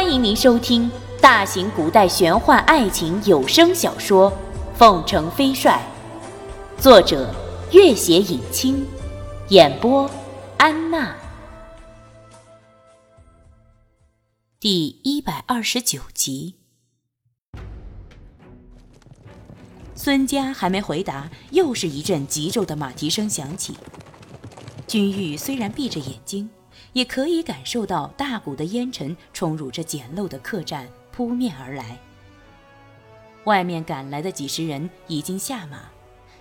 欢迎您收听大型古代玄幻爱情有声小说《凤城飞帅》，作者：月写影清，演播：安娜。第一百二十九集，孙家还没回答，又是一阵急骤的马蹄声响起。君玉虽然闭着眼睛。也可以感受到大股的烟尘冲入这简陋的客栈，扑面而来。外面赶来的几十人已经下马，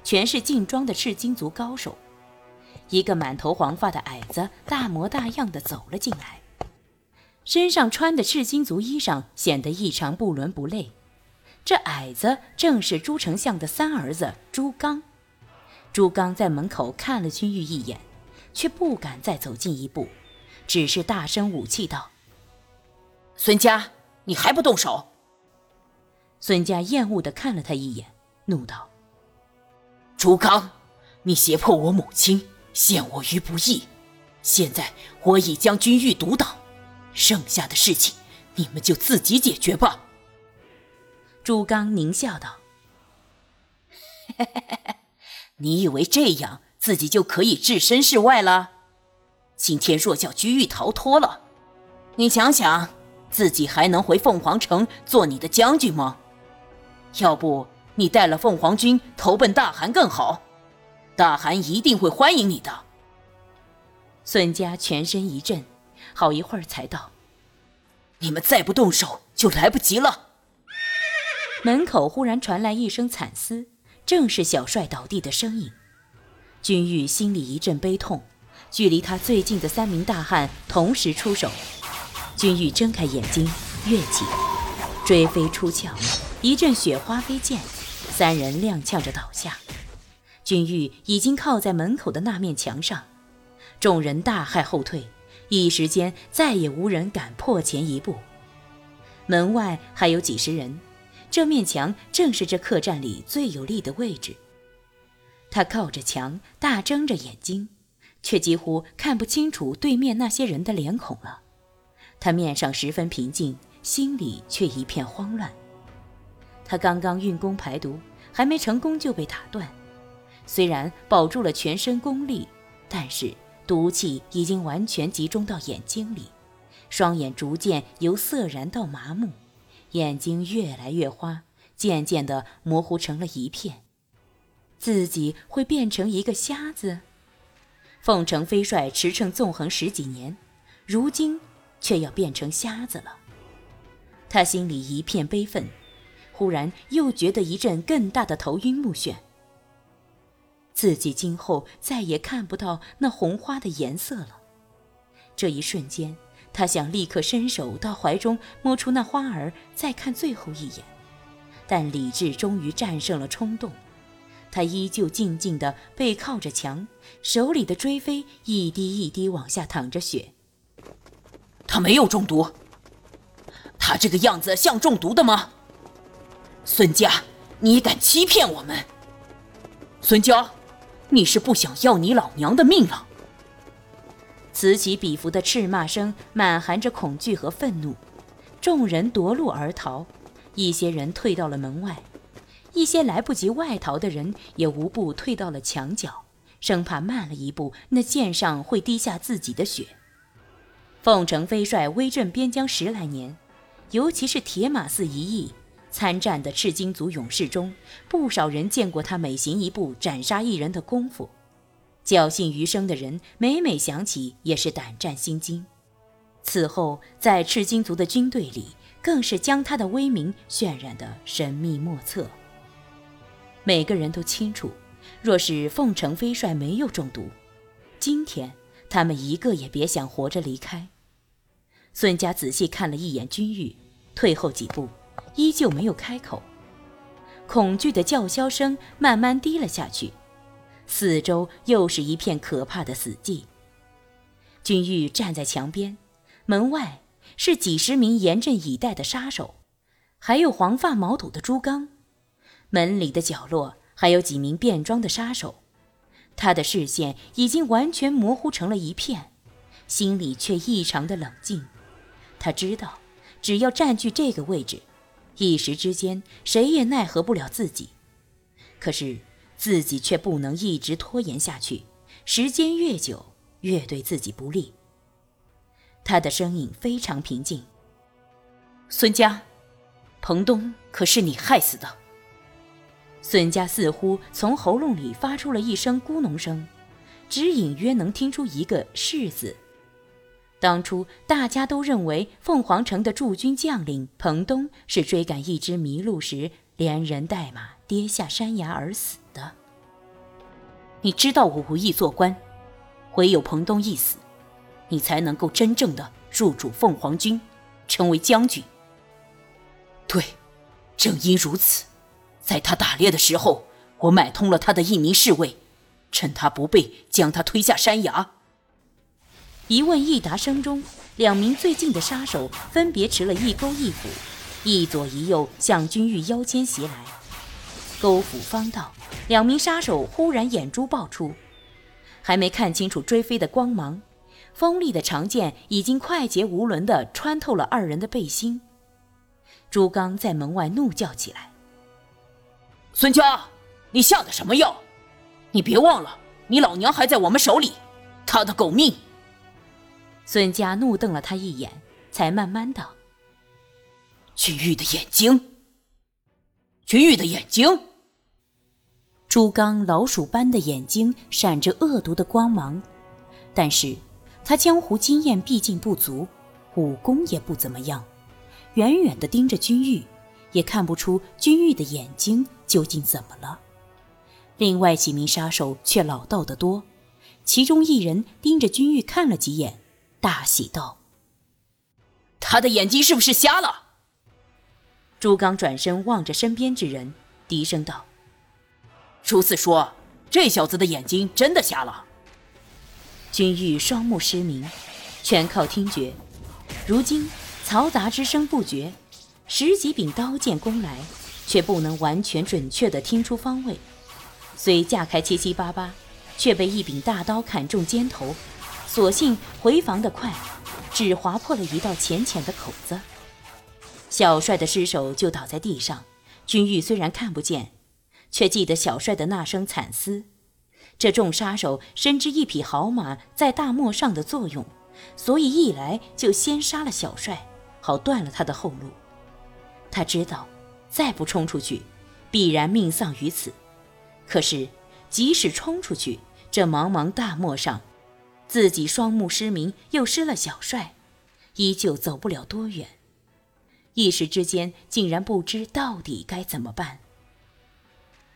全是劲装的赤金族高手。一个满头黄发的矮子大模大样的走了进来，身上穿的赤金族衣裳显得异常不伦不类。这矮子正是朱丞相的三儿子朱刚。朱刚在门口看了君玉一眼，却不敢再走近一步。只是大声武气道：“孙家，你还不动手？”孙家厌恶的看了他一眼，怒道：“朱刚，你胁迫我母亲，陷我于不义。现在我已将军玉毒倒，剩下的事情你们就自己解决吧。”朱刚狞笑道：“ 你以为这样自己就可以置身事外了？”今天若叫居玉逃脱了，你想想，自己还能回凤凰城做你的将军吗？要不你带了凤凰军投奔大汗更好，大汗一定会欢迎你的。孙家全身一震，好一会儿才道：“你们再不动手，就来不及了。”门口忽然传来一声惨嘶，正是小帅倒地的声音。君玉心里一阵悲痛。距离他最近的三名大汉同时出手，君玉睁开眼睛，跃起，追飞出鞘，一阵雪花飞溅，三人踉跄着倒下。君玉已经靠在门口的那面墙上，众人大骇后退，一时间再也无人敢破前一步。门外还有几十人，这面墙正是这客栈里最有利的位置。他靠着墙，大睁着眼睛。却几乎看不清楚对面那些人的脸孔了。他面上十分平静，心里却一片慌乱。他刚刚运功排毒，还没成功就被打断。虽然保住了全身功力，但是毒气已经完全集中到眼睛里，双眼逐渐由色然到麻木，眼睛越来越花，渐渐的模糊成了一片。自己会变成一个瞎子？凤城飞帅驰骋纵横十几年，如今却要变成瞎子了。他心里一片悲愤，忽然又觉得一阵更大的头晕目眩。自己今后再也看不到那红花的颜色了。这一瞬间，他想立刻伸手到怀中摸出那花儿，再看最后一眼，但理智终于战胜了冲动。他依旧静静地背靠着墙，手里的追飞一滴一滴往下淌着血。他没有中毒，他这个样子像中毒的吗？孙家，你敢欺骗我们？孙娇，你是不想要你老娘的命了？此起彼伏的斥骂声满含着恐惧和愤怒，众人夺路而逃，一些人退到了门外。一些来不及外逃的人也无不退到了墙角，生怕慢了一步，那剑上会滴下自己的血。凤城飞帅威震边疆十来年，尤其是铁马寺一役参战的赤金族勇士中，不少人见过他每行一步斩杀一人的功夫。侥幸余生的人，每每想起也是胆战心惊。此后，在赤金族的军队里，更是将他的威名渲染得神秘莫测。每个人都清楚，若是凤城飞帅没有中毒，今天他们一个也别想活着离开。孙家仔细看了一眼君玉，退后几步，依旧没有开口。恐惧的叫嚣声慢慢低了下去，四周又是一片可怕的死寂。君玉站在墙边，门外是几十名严阵以待的杀手，还有黄发毛肚的朱刚。门里的角落还有几名便装的杀手，他的视线已经完全模糊成了一片，心里却异常的冷静。他知道，只要占据这个位置，一时之间谁也奈何不了自己。可是自己却不能一直拖延下去，时间越久越对自己不利。他的声音非常平静：“孙家，彭东可是你害死的。”孙家似乎从喉咙里发出了一声咕哝声，只隐约能听出一个“是”字。当初大家都认为凤凰城的驻军将领彭东是追赶一只麋鹿时连人带马跌下山崖而死的。你知道我无意做官，唯有彭东一死，你才能够真正的入主凤凰军，成为将军。对，正因如此，在他打猎的时候，我买通了他的一名侍卫，趁他不备，将他推下山崖。一问一答声中，两名最近的杀手分别持了一钩一斧，一左一右向君玉腰间袭来。钩斧方到，两名杀手忽然眼珠爆出，还没看清楚追飞的光芒，锋利的长剑已经快捷无伦地穿透了二人的背心。朱刚在门外怒叫起来：“孙家，你下的什么药？你别忘了，你老娘还在我们手里，他的狗命！”孙家怒瞪了他一眼，才慢慢道：“君玉的眼睛，君玉的眼睛。”朱刚老鼠般的眼睛闪着恶毒的光芒，但是他江湖经验毕竟不足，武功也不怎么样，远远的盯着君玉，也看不出君玉的眼睛究竟怎么了。另外几名杀手却老道得多，其中一人盯着君玉看了几眼。大喜道：“他的眼睛是不是瞎了？”朱刚转身望着身边之人，低声道：“初次说，这小子的眼睛真的瞎了。”君玉双目失明，全靠听觉。如今嘈杂之声不绝，十几柄刀剑攻来，却不能完全准确地听出方位。虽架开七七八八，却被一柄大刀砍中肩头。所幸回防得快，只划破了一道浅浅的口子。小帅的尸首就倒在地上。君玉虽然看不见，却记得小帅的那声惨嘶。这众杀手深知一匹好马在大漠上的作用，所以一来就先杀了小帅，好断了他的后路。他知道，再不冲出去，必然命丧于此。可是，即使冲出去，这茫茫大漠上，自己双目失明，又失了小帅，依旧走不了多远。一时之间，竟然不知到底该怎么办。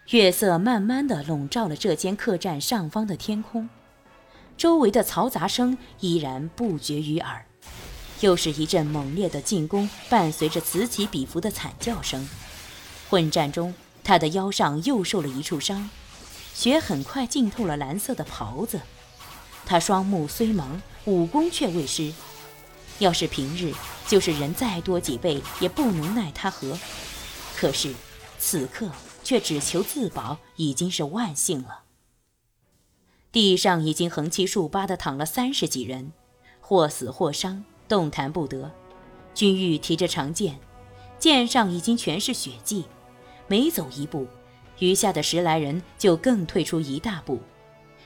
月色慢慢的笼罩了这间客栈上方的天空，周围的嘈杂声依然不绝于耳。又是一阵猛烈的进攻，伴随着此起彼伏的惨叫声。混战中，他的腰上又受了一处伤，血很快浸透了蓝色的袍子。他双目虽盲，武功却未失。要是平日，就是人再多几倍，也不能奈他何。可是此刻却只求自保，已经是万幸了。地上已经横七竖八地躺了三十几人，或死或伤，动弹不得。君玉提着长剑，剑上已经全是血迹，每走一步，余下的十来人就更退出一大步。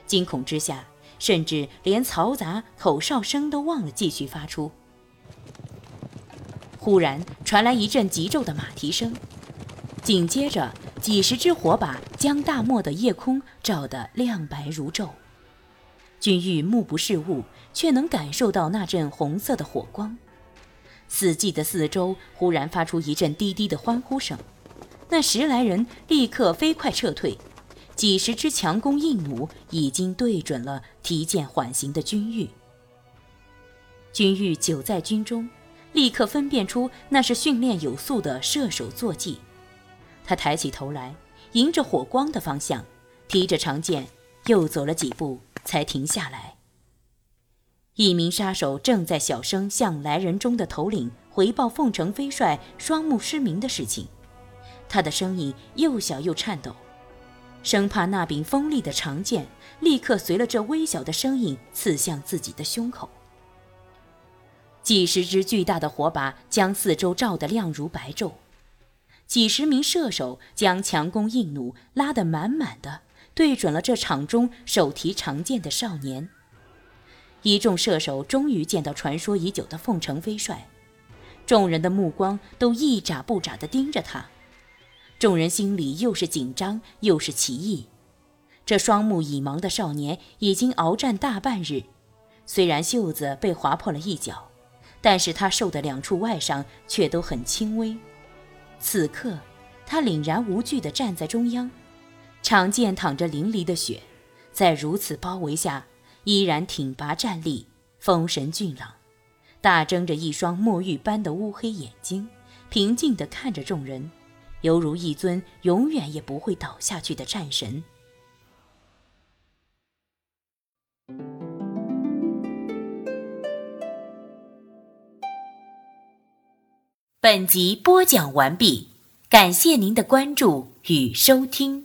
惊恐之下。甚至连嘈杂口哨声都忘了继续发出。忽然传来一阵急骤的马蹄声，紧接着几十支火把将大漠的夜空照得亮白如昼。君玉目不识物，却能感受到那阵红色的火光。死寂的四周忽然发出一阵低低的欢呼声，那十来人立刻飞快撤退。几十支强弓硬弩已经对准了提剑缓行的君玉。君玉久在军中，立刻分辨出那是训练有素的射手坐骑。他抬起头来，迎着火光的方向，提着长剑，又走了几步才停下来。一名杀手正在小声向来人中的头领回报凤城飞帅双目失明的事情，他的声音又小又颤抖。生怕那柄锋利的长剑立刻随了这微小的声音刺向自己的胸口。几十只巨大的火把将四周照得亮如白昼，几十名射手将强弓硬弩拉得满满的，对准了这场中手提长剑的少年。一众射手终于见到传说已久的凤城飞帅，众人的目光都一眨不眨地盯着他，众人心里又是紧张又是奇异。这双目已盲的少年已经鏖战大半日，虽然袖子被划破了一角，但是他受的两处外伤却都很轻微。此刻，他凛然无惧地站在中央，长剑淌着淋漓的血，在如此包围下。依然挺拔站立，风神俊朗，大睁着一双墨玉般的乌黑眼睛，平静地看着众人，犹如一尊永远也不会倒下去的战神。本集播讲完毕，感谢您的关注与收听。